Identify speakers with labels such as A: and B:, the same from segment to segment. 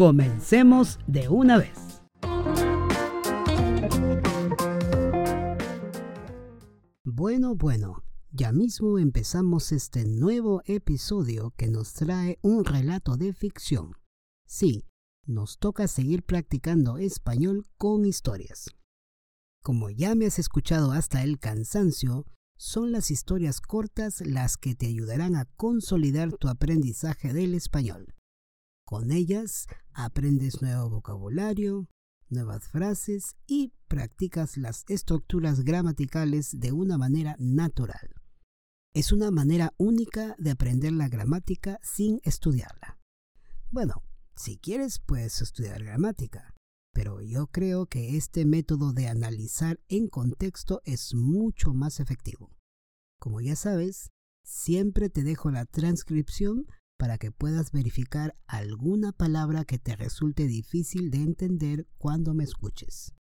A: comencemos de una vez. Bueno, bueno, ya mismo empezamos este nuevo episodio que nos trae un relato de ficción. Sí, nos toca seguir practicando español con historias. Como ya me has escuchado hasta el cansancio, son las historias cortas las que te ayudarán a consolidar tu aprendizaje del español. Con ellas aprendes nuevo vocabulario, nuevas frases y practicas las estructuras gramaticales de una manera natural. Es una manera única de aprender la gramática sin estudiarla. Bueno, si quieres puedes estudiar gramática, pero yo creo que este método de analizar en contexto es mucho más efectivo. Como ya sabes, siempre te dejo la transcripción para que puedas verificar alguna palabra que te resulte difícil de entender cuando me escuches.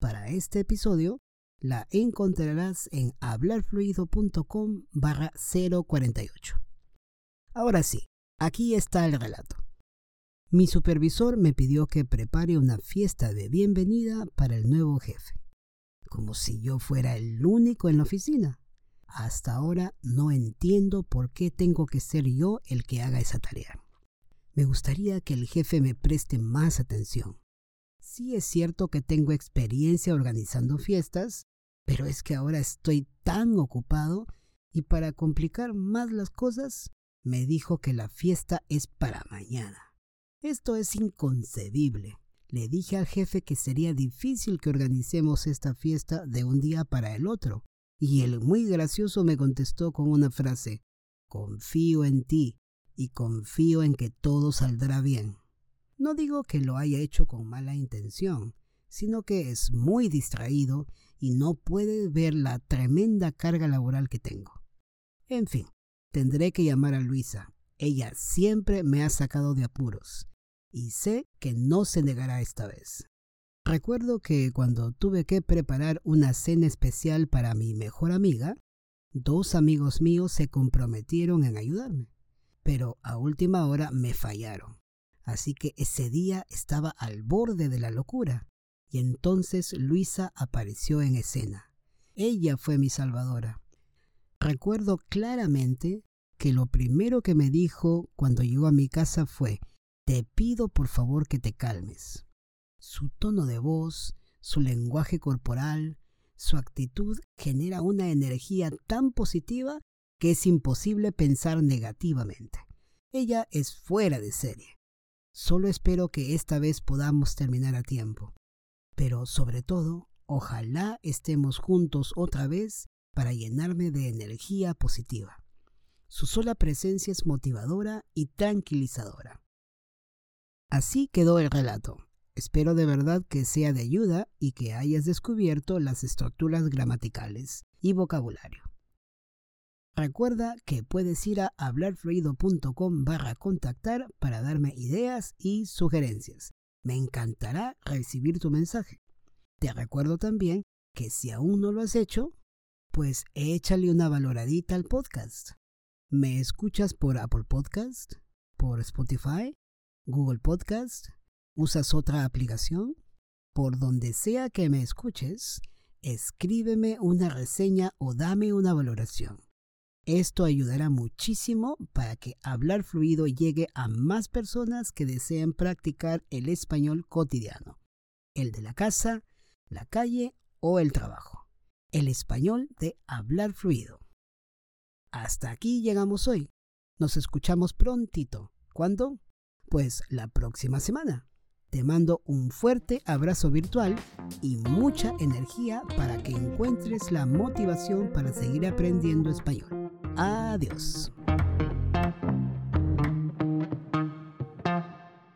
A: Para este episodio, la encontrarás en hablarfluido.com barra 048. Ahora sí, aquí está el relato. Mi supervisor me pidió que prepare una fiesta de bienvenida para el nuevo jefe, como si yo fuera el único en la oficina. Hasta ahora no entiendo por qué tengo que ser yo el que haga esa tarea. Me gustaría que el jefe me preste más atención. Sí es cierto que tengo experiencia organizando fiestas, pero es que ahora estoy tan ocupado y para complicar más las cosas, me dijo que la fiesta es para mañana. Esto es inconcebible. Le dije al jefe que sería difícil que organicemos esta fiesta de un día para el otro, y él muy gracioso me contestó con una frase, confío en ti y confío en que todo saldrá bien. No digo que lo haya hecho con mala intención, sino que es muy distraído y no puede ver la tremenda carga laboral que tengo. En fin, tendré que llamar a Luisa. Ella siempre me ha sacado de apuros y sé que no se negará esta vez. Recuerdo que cuando tuve que preparar una cena especial para mi mejor amiga, dos amigos míos se comprometieron en ayudarme, pero a última hora me fallaron. Así que ese día estaba al borde de la locura, y entonces Luisa apareció en escena. Ella fue mi salvadora. Recuerdo claramente que lo primero que me dijo cuando llegó a mi casa fue, te pido por favor que te calmes. Su tono de voz, su lenguaje corporal, su actitud genera una energía tan positiva que es imposible pensar negativamente. Ella es fuera de serie. Solo espero que esta vez podamos terminar a tiempo. Pero sobre todo, ojalá estemos juntos otra vez para llenarme de energía positiva. Su sola presencia es motivadora y tranquilizadora. Así quedó el relato. Espero de verdad que sea de ayuda y que hayas descubierto las estructuras gramaticales y vocabulario. Recuerda que puedes ir a hablarfluido.com barra contactar para darme ideas y sugerencias. Me encantará recibir tu mensaje. Te recuerdo también que si aún no lo has hecho, pues échale una valoradita al podcast. ¿Me escuchas por Apple Podcast? ¿Por Spotify? ¿Google Podcast? ¿Usas otra aplicación? Por donde sea que me escuches, escríbeme una reseña o dame una valoración. Esto ayudará muchísimo para que hablar fluido llegue a más personas que deseen practicar el español cotidiano, el de la casa, la calle o el trabajo. El español de hablar fluido. Hasta aquí llegamos hoy. Nos escuchamos prontito. ¿Cuándo? Pues la próxima semana. Te mando un fuerte abrazo virtual y mucha energía para que encuentres la motivación para seguir aprendiendo español. Adiós.